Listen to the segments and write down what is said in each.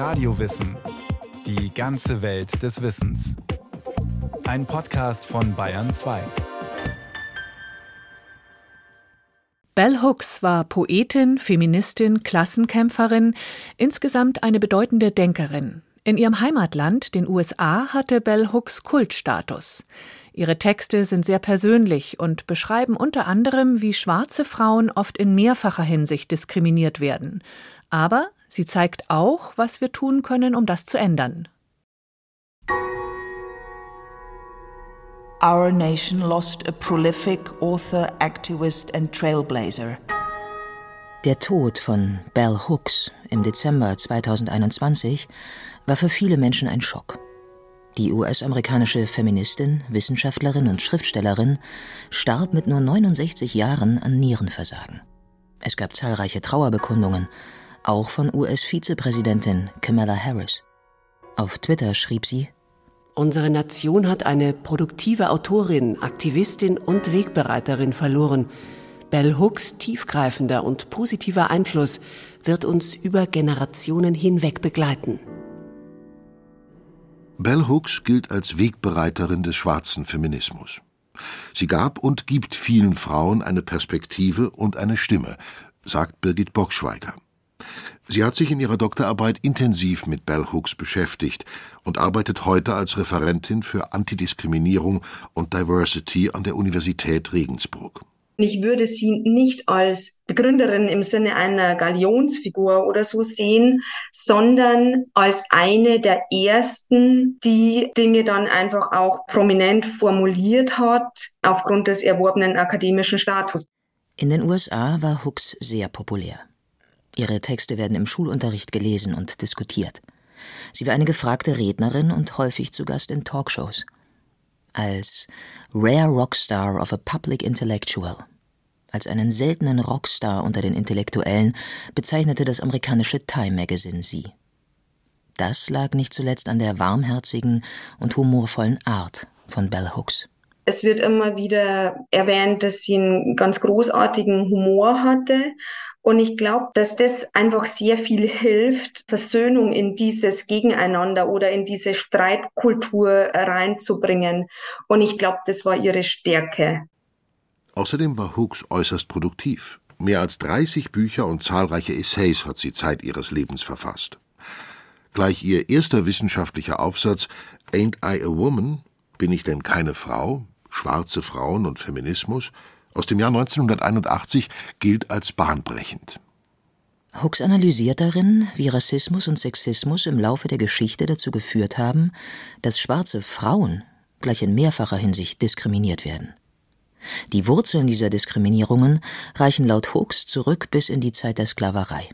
Radiowissen. Die ganze Welt des Wissens. Ein Podcast von Bayern 2. Bell Hooks war Poetin, Feministin, Klassenkämpferin, insgesamt eine bedeutende Denkerin. In ihrem Heimatland, den USA, hatte Bell Hooks Kultstatus. Ihre Texte sind sehr persönlich und beschreiben unter anderem, wie schwarze Frauen oft in mehrfacher Hinsicht diskriminiert werden. Aber sie zeigt auch, was wir tun können, um das zu ändern. Our nation lost a prolific author, activist and trailblazer. Der Tod von Bell Hooks im Dezember 2021 war für viele Menschen ein Schock. Die US-amerikanische Feministin, Wissenschaftlerin und Schriftstellerin starb mit nur 69 Jahren an Nierenversagen. Es gab zahlreiche Trauerbekundungen, auch von US-Vizepräsidentin Kamala Harris. Auf Twitter schrieb sie, Unsere Nation hat eine produktive Autorin, Aktivistin und Wegbereiterin verloren. Bell Hooks tiefgreifender und positiver Einfluss wird uns über Generationen hinweg begleiten. Bell Hooks gilt als Wegbereiterin des schwarzen Feminismus. Sie gab und gibt vielen Frauen eine Perspektive und eine Stimme, sagt Birgit Bockschweiger. Sie hat sich in ihrer Doktorarbeit intensiv mit Bell Hooks beschäftigt und arbeitet heute als Referentin für Antidiskriminierung und Diversity an der Universität Regensburg. Ich würde sie nicht als Begründerin im Sinne einer Galionsfigur oder so sehen, sondern als eine der ersten, die Dinge dann einfach auch prominent formuliert hat, aufgrund des erworbenen akademischen Status. In den USA war Hooks sehr populär. Ihre Texte werden im Schulunterricht gelesen und diskutiert. Sie war eine gefragte Rednerin und häufig zu Gast in Talkshows. Als Rare Rockstar of a Public Intellectual, als einen seltenen Rockstar unter den Intellektuellen, bezeichnete das amerikanische Time Magazine sie. Das lag nicht zuletzt an der warmherzigen und humorvollen Art von Bell Hooks. Es wird immer wieder erwähnt, dass sie einen ganz großartigen Humor hatte und ich glaube, dass das einfach sehr viel hilft, Versöhnung in dieses Gegeneinander oder in diese Streitkultur reinzubringen. Und ich glaube, das war ihre Stärke. Außerdem war Hooks äußerst produktiv. Mehr als 30 Bücher und zahlreiche Essays hat sie Zeit ihres Lebens verfasst. Gleich ihr erster wissenschaftlicher Aufsatz Ain't I a Woman? Bin ich denn keine Frau? Schwarze Frauen und Feminismus aus dem Jahr 1981 gilt als bahnbrechend. Hooks analysiert darin, wie Rassismus und Sexismus im Laufe der Geschichte dazu geführt haben, dass schwarze Frauen gleich in mehrfacher Hinsicht diskriminiert werden. Die Wurzeln dieser Diskriminierungen reichen laut Hooks zurück bis in die Zeit der Sklaverei.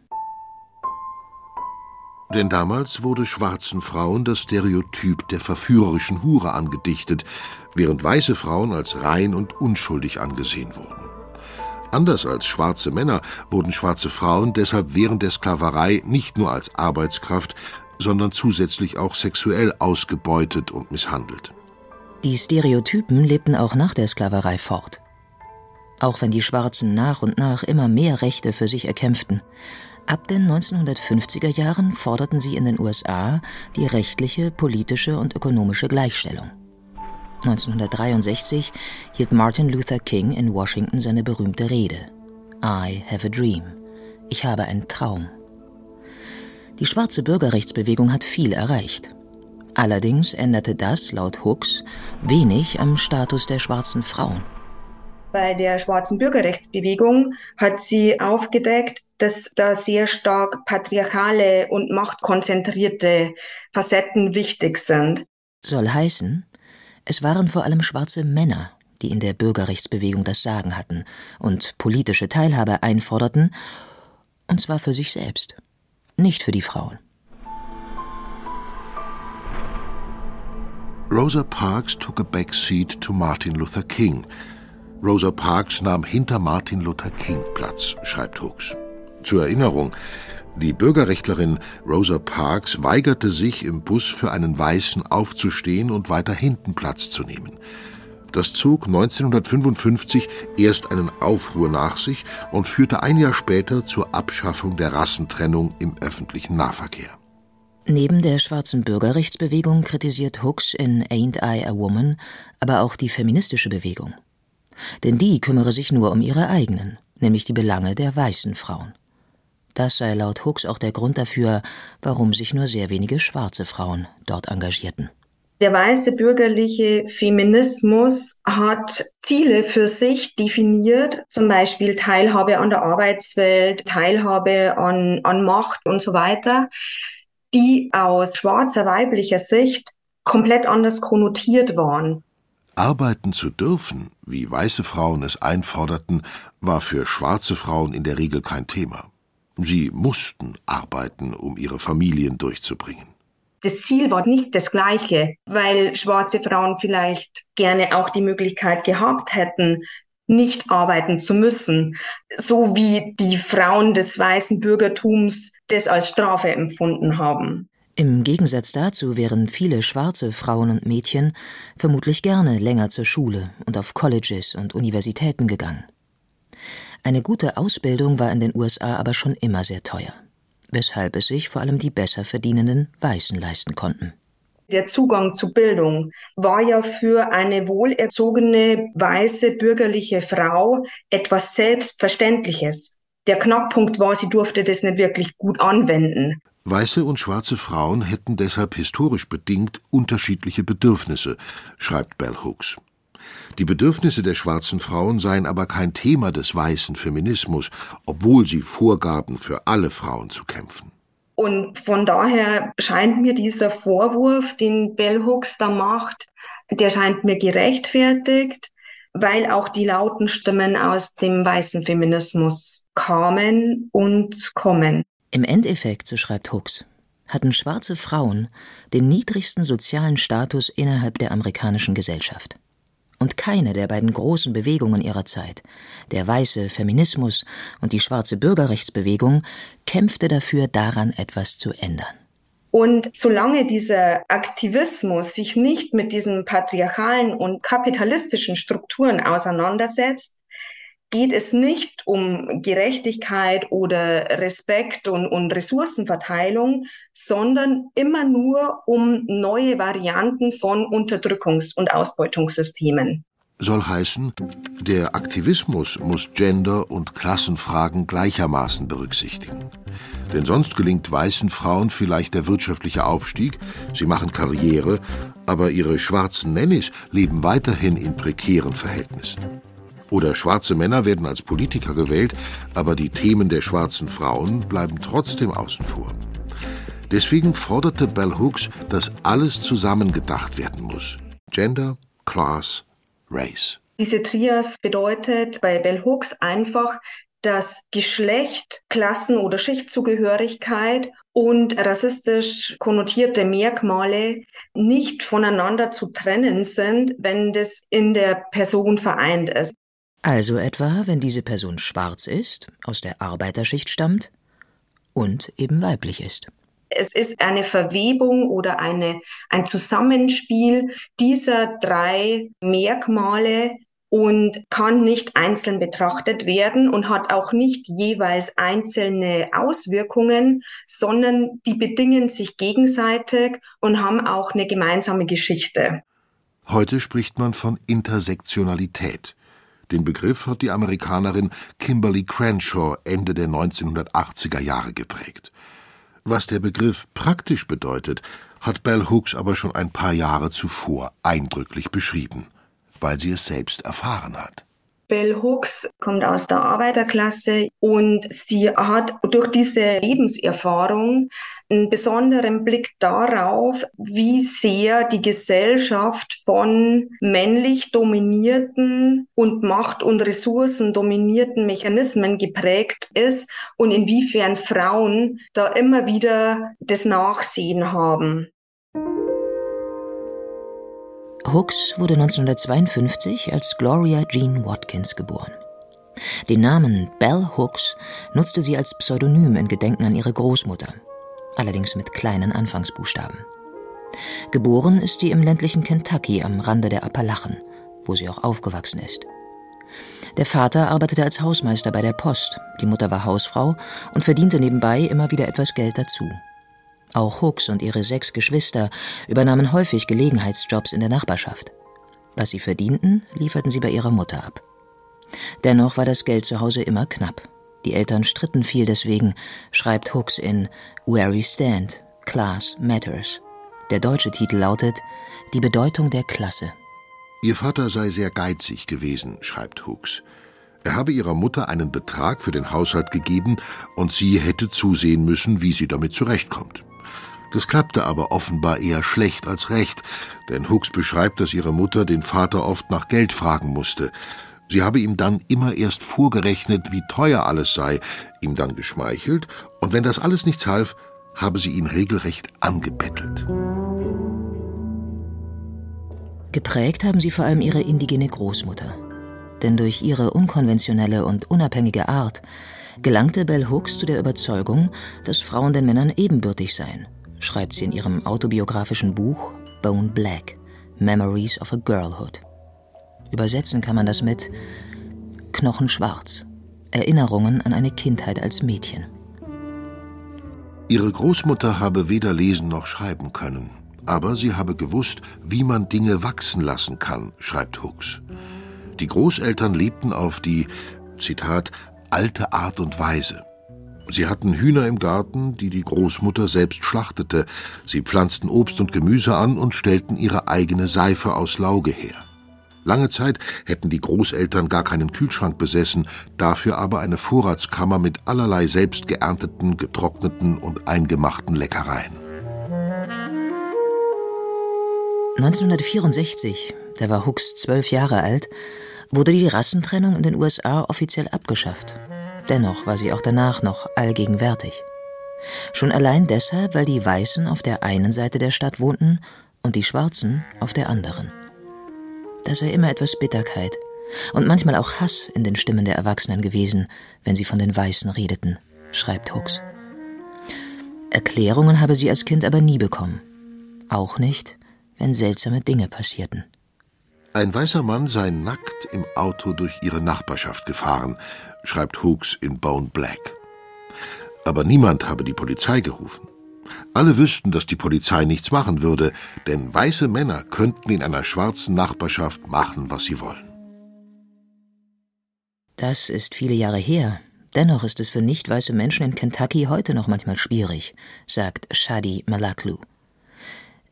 Denn damals wurde schwarzen Frauen das Stereotyp der verführerischen Hure angedichtet, während weiße Frauen als rein und unschuldig angesehen wurden. Anders als schwarze Männer wurden schwarze Frauen deshalb während der Sklaverei nicht nur als Arbeitskraft, sondern zusätzlich auch sexuell ausgebeutet und misshandelt. Die Stereotypen lebten auch nach der Sklaverei fort. Auch wenn die Schwarzen nach und nach immer mehr Rechte für sich erkämpften, Ab den 1950er Jahren forderten sie in den USA die rechtliche, politische und ökonomische Gleichstellung. 1963 hielt Martin Luther King in Washington seine berühmte Rede I have a dream. Ich habe einen Traum. Die schwarze Bürgerrechtsbewegung hat viel erreicht. Allerdings änderte das, laut Hooks, wenig am Status der schwarzen Frauen. Bei der schwarzen Bürgerrechtsbewegung hat sie aufgedeckt, dass da sehr stark patriarchale und machtkonzentrierte Facetten wichtig sind. Soll heißen, es waren vor allem schwarze Männer, die in der Bürgerrechtsbewegung das Sagen hatten und politische Teilhabe einforderten, und zwar für sich selbst, nicht für die Frauen. Rosa Parks took a back seat to Martin Luther King. Rosa Parks nahm hinter Martin Luther King Platz, schreibt Hooks. Zur Erinnerung, die Bürgerrechtlerin Rosa Parks weigerte sich, im Bus für einen Weißen aufzustehen und weiter hinten Platz zu nehmen. Das zog 1955 erst einen Aufruhr nach sich und führte ein Jahr später zur Abschaffung der Rassentrennung im öffentlichen Nahverkehr. Neben der schwarzen Bürgerrechtsbewegung kritisiert Hooks in Ain't I a Woman aber auch die feministische Bewegung. Denn die kümmere sich nur um ihre eigenen, nämlich die Belange der weißen Frauen. Das sei laut Hooks auch der Grund dafür, warum sich nur sehr wenige schwarze Frauen dort engagierten. Der weiße bürgerliche Feminismus hat Ziele für sich definiert, zum Beispiel Teilhabe an der Arbeitswelt, Teilhabe an, an Macht und so weiter die aus schwarzer weiblicher Sicht komplett anders konnotiert waren. Arbeiten zu dürfen, wie weiße Frauen es einforderten, war für schwarze Frauen in der Regel kein Thema. Sie mussten arbeiten, um ihre Familien durchzubringen. Das Ziel war nicht das gleiche, weil schwarze Frauen vielleicht gerne auch die Möglichkeit gehabt hätten, nicht arbeiten zu müssen, so wie die Frauen des weißen Bürgertums das als Strafe empfunden haben. Im Gegensatz dazu wären viele schwarze Frauen und Mädchen vermutlich gerne länger zur Schule und auf Colleges und Universitäten gegangen. Eine gute Ausbildung war in den USA aber schon immer sehr teuer, weshalb es sich vor allem die besser verdienenden Weißen leisten konnten. Der Zugang zu Bildung war ja für eine wohlerzogene, weiße, bürgerliche Frau etwas Selbstverständliches. Der Knackpunkt war, sie durfte das nicht wirklich gut anwenden. Weiße und schwarze Frauen hätten deshalb historisch bedingt unterschiedliche Bedürfnisse, schreibt Bell Hooks. Die Bedürfnisse der schwarzen Frauen seien aber kein Thema des weißen Feminismus, obwohl sie vorgaben, für alle Frauen zu kämpfen. Und von daher scheint mir dieser Vorwurf, den Bell Hooks da macht, der scheint mir gerechtfertigt, weil auch die lauten Stimmen aus dem weißen Feminismus kamen und kommen. Im Endeffekt, so schreibt Hooks, hatten schwarze Frauen den niedrigsten sozialen Status innerhalb der amerikanischen Gesellschaft. Und keine der beiden großen Bewegungen ihrer Zeit, der weiße Feminismus und die schwarze Bürgerrechtsbewegung, kämpfte dafür, daran etwas zu ändern. Und solange dieser Aktivismus sich nicht mit diesen patriarchalen und kapitalistischen Strukturen auseinandersetzt, geht es nicht um Gerechtigkeit oder Respekt und, und Ressourcenverteilung, sondern immer nur um neue Varianten von Unterdrückungs- und Ausbeutungssystemen. Soll heißen, der Aktivismus muss Gender- und Klassenfragen gleichermaßen berücksichtigen. Denn sonst gelingt weißen Frauen vielleicht der wirtschaftliche Aufstieg, sie machen Karriere, aber ihre schwarzen Nannies leben weiterhin in prekären Verhältnissen. Oder schwarze Männer werden als Politiker gewählt, aber die Themen der schwarzen Frauen bleiben trotzdem außen vor. Deswegen forderte Bell Hooks, dass alles zusammengedacht werden muss. Gender, Class, Race. Diese Trias bedeutet bei Bell Hooks einfach, dass Geschlecht, Klassen- oder Schichtzugehörigkeit und rassistisch konnotierte Merkmale nicht voneinander zu trennen sind, wenn das in der Person vereint ist. Also etwa, wenn diese Person schwarz ist, aus der Arbeiterschicht stammt und eben weiblich ist. Es ist eine Verwebung oder eine, ein Zusammenspiel dieser drei Merkmale und kann nicht einzeln betrachtet werden und hat auch nicht jeweils einzelne Auswirkungen, sondern die bedingen sich gegenseitig und haben auch eine gemeinsame Geschichte. Heute spricht man von Intersektionalität. Den Begriff hat die Amerikanerin Kimberly Crenshaw Ende der 1980er Jahre geprägt. Was der Begriff praktisch bedeutet, hat Bell Hooks aber schon ein paar Jahre zuvor eindrücklich beschrieben, weil sie es selbst erfahren hat. Bell Hooks kommt aus der Arbeiterklasse und sie hat durch diese Lebenserfahrung einen besonderen Blick darauf, wie sehr die Gesellschaft von männlich dominierten und Macht- und Ressourcen dominierten Mechanismen geprägt ist und inwiefern Frauen da immer wieder das Nachsehen haben. Hooks wurde 1952 als Gloria Jean Watkins geboren. Den Namen Bell Hooks nutzte sie als Pseudonym in Gedenken an ihre Großmutter, allerdings mit kleinen Anfangsbuchstaben. Geboren ist sie im ländlichen Kentucky am Rande der Appalachen, wo sie auch aufgewachsen ist. Der Vater arbeitete als Hausmeister bei der Post, die Mutter war Hausfrau und verdiente nebenbei immer wieder etwas Geld dazu. Auch Hooks und ihre sechs Geschwister übernahmen häufig Gelegenheitsjobs in der Nachbarschaft. Was sie verdienten, lieferten sie bei ihrer Mutter ab. Dennoch war das Geld zu Hause immer knapp. Die Eltern stritten viel deswegen, schreibt Hooks in Where We Stand, Class Matters. Der deutsche Titel lautet Die Bedeutung der Klasse. Ihr Vater sei sehr geizig gewesen, schreibt Hooks. Er habe ihrer Mutter einen Betrag für den Haushalt gegeben und sie hätte zusehen müssen, wie sie damit zurechtkommt. Das klappte aber offenbar eher schlecht als recht, denn Hooks beschreibt, dass ihre Mutter den Vater oft nach Geld fragen musste. Sie habe ihm dann immer erst vorgerechnet, wie teuer alles sei, ihm dann geschmeichelt, und wenn das alles nichts half, habe sie ihn regelrecht angebettelt. Geprägt haben sie vor allem ihre indigene Großmutter. Denn durch ihre unkonventionelle und unabhängige Art gelangte Bell Hooks zu der Überzeugung, dass Frauen den Männern ebenbürtig seien, schreibt sie in ihrem autobiografischen Buch Bone Black Memories of a Girlhood. Übersetzen kann man das mit Knochenschwarz, Erinnerungen an eine Kindheit als Mädchen. Ihre Großmutter habe weder lesen noch schreiben können, aber sie habe gewusst, wie man Dinge wachsen lassen kann, schreibt Hooks. Die Großeltern lebten auf die, Zitat, alte Art und Weise. Sie hatten Hühner im Garten, die die Großmutter selbst schlachtete. Sie pflanzten Obst und Gemüse an und stellten ihre eigene Seife aus Lauge her. Lange Zeit hätten die Großeltern gar keinen Kühlschrank besessen, dafür aber eine Vorratskammer mit allerlei selbst geernteten, getrockneten und eingemachten Leckereien. 1964, da war Hooks zwölf Jahre alt, wurde die Rassentrennung in den USA offiziell abgeschafft. Dennoch war sie auch danach noch allgegenwärtig. Schon allein deshalb, weil die Weißen auf der einen Seite der Stadt wohnten und die Schwarzen auf der anderen. Da sei immer etwas Bitterkeit und manchmal auch Hass in den Stimmen der Erwachsenen gewesen, wenn sie von den Weißen redeten, schreibt Hooks. Erklärungen habe sie als Kind aber nie bekommen. Auch nicht, wenn seltsame Dinge passierten. Ein weißer Mann sei nackt im Auto durch ihre Nachbarschaft gefahren, schreibt Hooks in Bone Black. Aber niemand habe die Polizei gerufen. Alle wüssten, dass die Polizei nichts machen würde, denn weiße Männer könnten in einer schwarzen Nachbarschaft machen, was sie wollen. Das ist viele Jahre her. Dennoch ist es für nicht weiße Menschen in Kentucky heute noch manchmal schwierig, sagt Shadi Malaklu.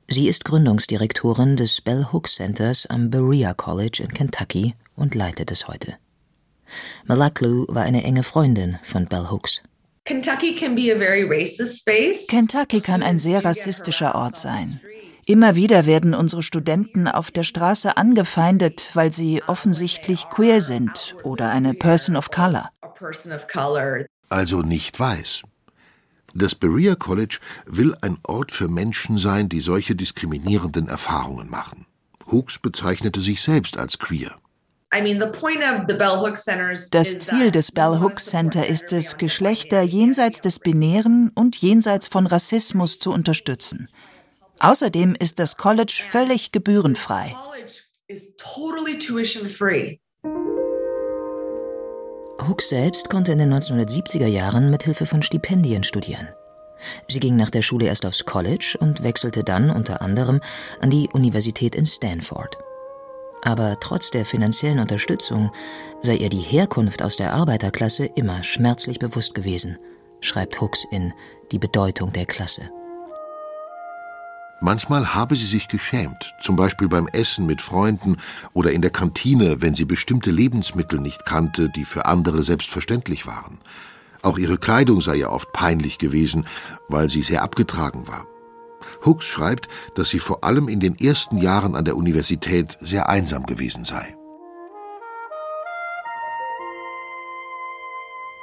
Sie ist Gründungsdirektorin des Bell Hooks Centers am Berea College in Kentucky und leitet es heute. Malaklu war eine enge Freundin von Bell Hooks. Kentucky kann ein sehr rassistischer Ort sein. Immer wieder werden unsere Studenten auf der Straße angefeindet, weil sie offensichtlich queer sind oder eine Person of Color. Also nicht weiß. Das Berea College will ein Ort für Menschen sein, die solche diskriminierenden Erfahrungen machen. Hooks bezeichnete sich selbst als queer. Das Ziel des Bell Hooks Center ist es, Geschlechter jenseits des Binären und jenseits von Rassismus zu unterstützen. Außerdem ist das College völlig gebührenfrei. Hooks selbst konnte in den 1970er Jahren mit Hilfe von Stipendien studieren. Sie ging nach der Schule erst aufs College und wechselte dann unter anderem an die Universität in Stanford. Aber trotz der finanziellen Unterstützung sei ihr die Herkunft aus der Arbeiterklasse immer schmerzlich bewusst gewesen, schreibt Hooks in Die Bedeutung der Klasse. Manchmal habe sie sich geschämt, zum Beispiel beim Essen mit Freunden oder in der Kantine, wenn sie bestimmte Lebensmittel nicht kannte, die für andere selbstverständlich waren. Auch ihre Kleidung sei ihr oft peinlich gewesen, weil sie sehr abgetragen war. Hooks schreibt, dass sie vor allem in den ersten Jahren an der Universität sehr einsam gewesen sei.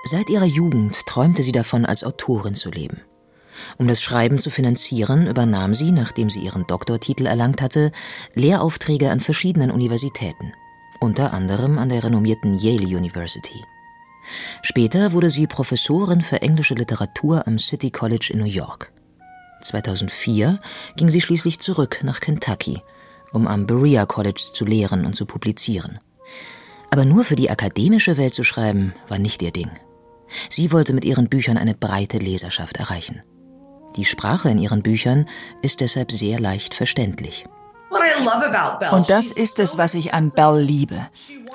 Seit ihrer Jugend träumte sie davon, als Autorin zu leben. Um das Schreiben zu finanzieren, übernahm sie, nachdem sie ihren Doktortitel erlangt hatte, Lehraufträge an verschiedenen Universitäten, unter anderem an der renommierten Yale University. Später wurde sie Professorin für englische Literatur am City College in New York. 2004 ging sie schließlich zurück nach Kentucky, um am Berea College zu lehren und zu publizieren. Aber nur für die akademische Welt zu schreiben, war nicht ihr Ding. Sie wollte mit ihren Büchern eine breite Leserschaft erreichen. Die Sprache in ihren Büchern ist deshalb sehr leicht verständlich. Und das ist es, was ich an Belle liebe.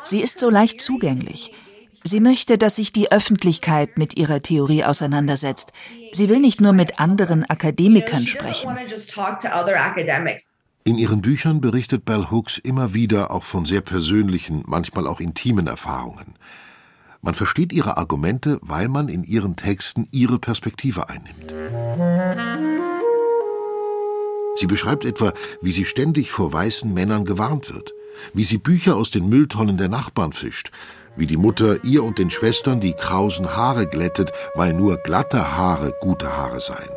Sie ist so leicht zugänglich. Sie möchte, dass sich die Öffentlichkeit mit ihrer Theorie auseinandersetzt. Sie will nicht nur mit anderen Akademikern sprechen. In ihren Büchern berichtet Bell Hooks immer wieder auch von sehr persönlichen, manchmal auch intimen Erfahrungen. Man versteht ihre Argumente, weil man in ihren Texten ihre Perspektive einnimmt. Sie beschreibt etwa, wie sie ständig vor weißen Männern gewarnt wird, wie sie Bücher aus den Mülltonnen der Nachbarn fischt, wie die Mutter ihr und den Schwestern die krausen Haare glättet, weil nur glatte Haare gute Haare seien.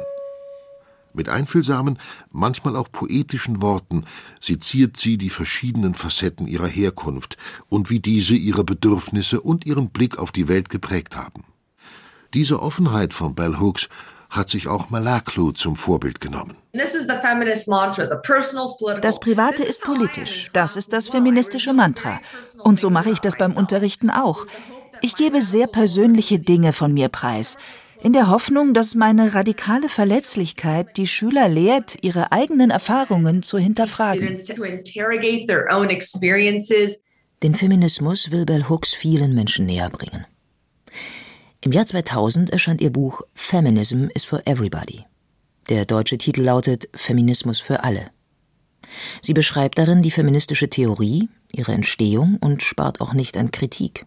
Mit einfühlsamen, manchmal auch poetischen Worten seziert sie die verschiedenen Facetten ihrer Herkunft und wie diese ihre Bedürfnisse und ihren Blick auf die Welt geprägt haben. Diese Offenheit von Bell Hooks hat sich auch Malaklu zum Vorbild genommen. Das Private ist politisch, das ist das feministische Mantra. Und so mache ich das beim Unterrichten auch. Ich gebe sehr persönliche Dinge von mir preis in der Hoffnung, dass meine radikale Verletzlichkeit die Schüler lehrt, ihre eigenen Erfahrungen zu hinterfragen. Den Feminismus will Bell Hooks vielen Menschen näher bringen. Im Jahr 2000 erscheint ihr Buch Feminism is for Everybody. Der deutsche Titel lautet Feminismus für alle. Sie beschreibt darin die feministische Theorie, ihre Entstehung und spart auch nicht an Kritik.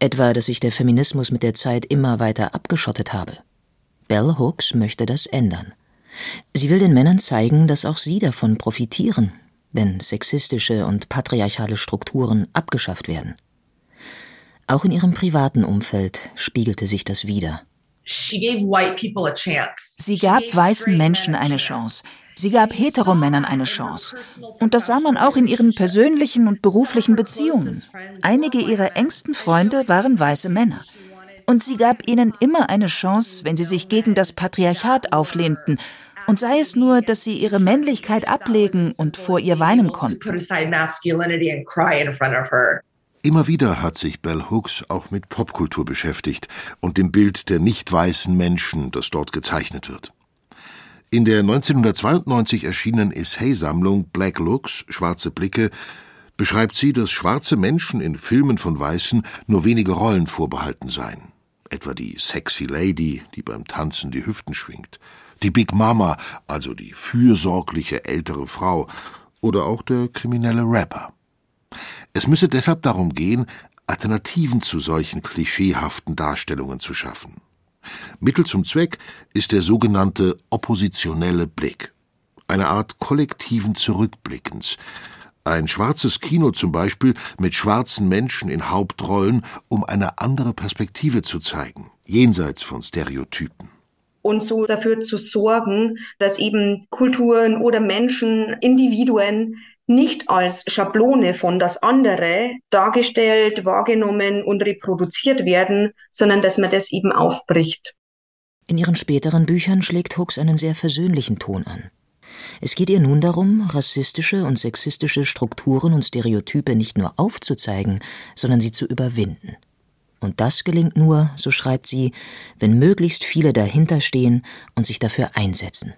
Etwa, dass sich der Feminismus mit der Zeit immer weiter abgeschottet habe. Bell Hooks möchte das ändern. Sie will den Männern zeigen, dass auch sie davon profitieren, wenn sexistische und patriarchale Strukturen abgeschafft werden. Auch in ihrem privaten Umfeld spiegelte sich das wider. Sie gab weißen Menschen eine Chance. Sie gab Heteromännern eine Chance. Und das sah man auch in ihren persönlichen und beruflichen Beziehungen. Einige ihrer engsten Freunde waren weiße Männer. Und sie gab ihnen immer eine Chance, wenn sie sich gegen das Patriarchat auflehnten. Und sei es nur, dass sie ihre Männlichkeit ablegen und vor ihr weinen konnten. Immer wieder hat sich Bell Hooks auch mit Popkultur beschäftigt und dem Bild der nicht weißen Menschen, das dort gezeichnet wird. In der 1992 erschienenen Essay-Sammlung Black Looks, Schwarze Blicke, beschreibt sie, dass schwarze Menschen in Filmen von Weißen nur wenige Rollen vorbehalten seien. Etwa die Sexy Lady, die beim Tanzen die Hüften schwingt, die Big Mama, also die fürsorgliche ältere Frau, oder auch der kriminelle Rapper. Es müsse deshalb darum gehen, Alternativen zu solchen klischeehaften Darstellungen zu schaffen. Mittel zum Zweck ist der sogenannte oppositionelle Blick, eine Art kollektiven Zurückblickens, ein schwarzes Kino zum Beispiel mit schwarzen Menschen in Hauptrollen, um eine andere Perspektive zu zeigen, jenseits von Stereotypen und so dafür zu sorgen, dass eben Kulturen oder Menschen, Individuen nicht als Schablone von das andere dargestellt, wahrgenommen und reproduziert werden, sondern dass man das eben aufbricht. In ihren späteren Büchern schlägt Hooks einen sehr versöhnlichen Ton an. Es geht ihr nun darum, rassistische und sexistische Strukturen und Stereotype nicht nur aufzuzeigen, sondern sie zu überwinden. Und das gelingt nur, so schreibt sie, wenn möglichst viele dahinterstehen und sich dafür einsetzen.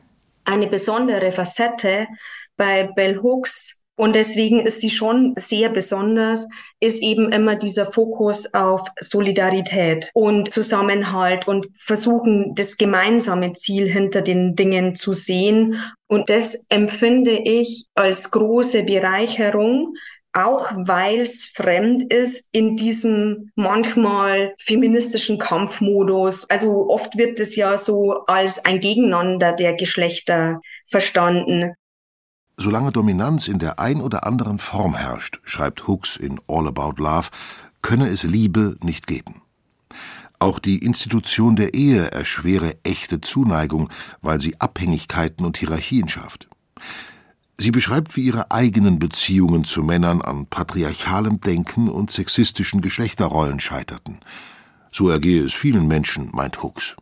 Eine besondere Facette bei Bell Hooks und deswegen ist sie schon sehr besonders, ist eben immer dieser Fokus auf Solidarität und Zusammenhalt und versuchen, das gemeinsame Ziel hinter den Dingen zu sehen. Und das empfinde ich als große Bereicherung, auch weil es fremd ist in diesem manchmal feministischen Kampfmodus. Also oft wird es ja so als ein Gegeneinander der Geschlechter verstanden. Solange Dominanz in der ein oder anderen Form herrscht, schreibt Hooks in All About Love, könne es Liebe nicht geben. Auch die Institution der Ehe erschwere echte Zuneigung, weil sie Abhängigkeiten und Hierarchien schafft. Sie beschreibt, wie ihre eigenen Beziehungen zu Männern an patriarchalem Denken und sexistischen Geschlechterrollen scheiterten. So ergehe es vielen Menschen, meint Hooks.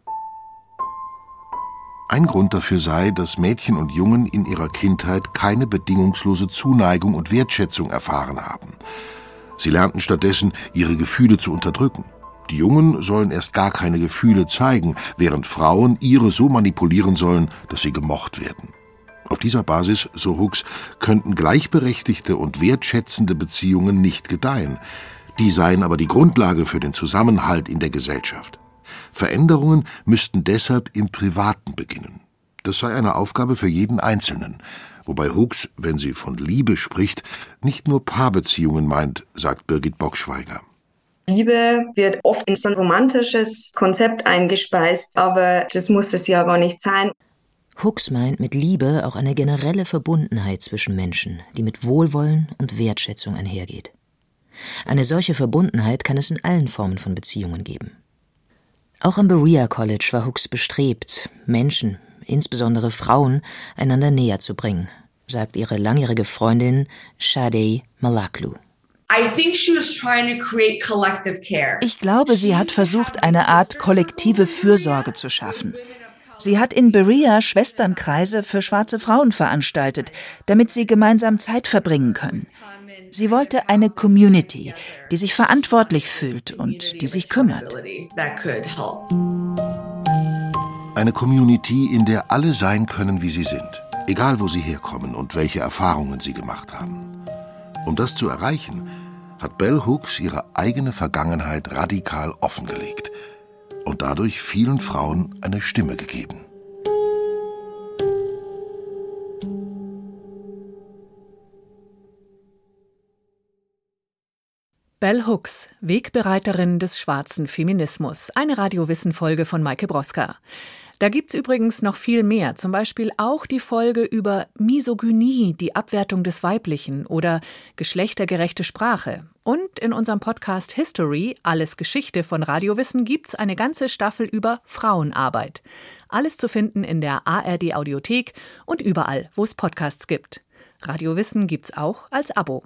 Ein Grund dafür sei, dass Mädchen und Jungen in ihrer Kindheit keine bedingungslose Zuneigung und Wertschätzung erfahren haben. Sie lernten stattdessen, ihre Gefühle zu unterdrücken. Die Jungen sollen erst gar keine Gefühle zeigen, während Frauen ihre so manipulieren sollen, dass sie gemocht werden. Auf dieser Basis, so Hooks, könnten gleichberechtigte und wertschätzende Beziehungen nicht gedeihen. Die seien aber die Grundlage für den Zusammenhalt in der Gesellschaft. Veränderungen müssten deshalb im Privaten beginnen. Das sei eine Aufgabe für jeden Einzelnen. Wobei Hooks, wenn sie von Liebe spricht, nicht nur Paarbeziehungen meint, sagt Birgit Bockschweiger. Liebe wird oft in so ein romantisches Konzept eingespeist, aber das muss es ja gar nicht sein. Hooks meint mit Liebe auch eine generelle Verbundenheit zwischen Menschen, die mit Wohlwollen und Wertschätzung einhergeht. Eine solche Verbundenheit kann es in allen Formen von Beziehungen geben. Auch am Berea College war Hooks bestrebt, Menschen, insbesondere Frauen, einander näher zu bringen, sagt ihre langjährige Freundin Shadei Malaklu. Ich glaube, sie hat versucht, eine Art kollektive Fürsorge zu schaffen. Sie hat in Berea Schwesternkreise für schwarze Frauen veranstaltet, damit sie gemeinsam Zeit verbringen können. Sie wollte eine Community, die sich verantwortlich fühlt und die sich kümmert. Eine Community, in der alle sein können, wie sie sind, egal wo sie herkommen und welche Erfahrungen sie gemacht haben. Um das zu erreichen, hat Bell Hooks ihre eigene Vergangenheit radikal offengelegt und dadurch vielen Frauen eine Stimme gegeben. Bell Hooks, Wegbereiterin des schwarzen Feminismus. Eine Radiowissen-Folge von Maike Broska. Da gibt's übrigens noch viel mehr, zum Beispiel auch die Folge über Misogynie, die Abwertung des Weiblichen oder geschlechtergerechte Sprache. Und in unserem Podcast History, alles Geschichte von Radiowissen, gibt's eine ganze Staffel über Frauenarbeit. Alles zu finden in der ARD Audiothek und überall, wo es Podcasts gibt. Radiowissen gibt's auch als Abo.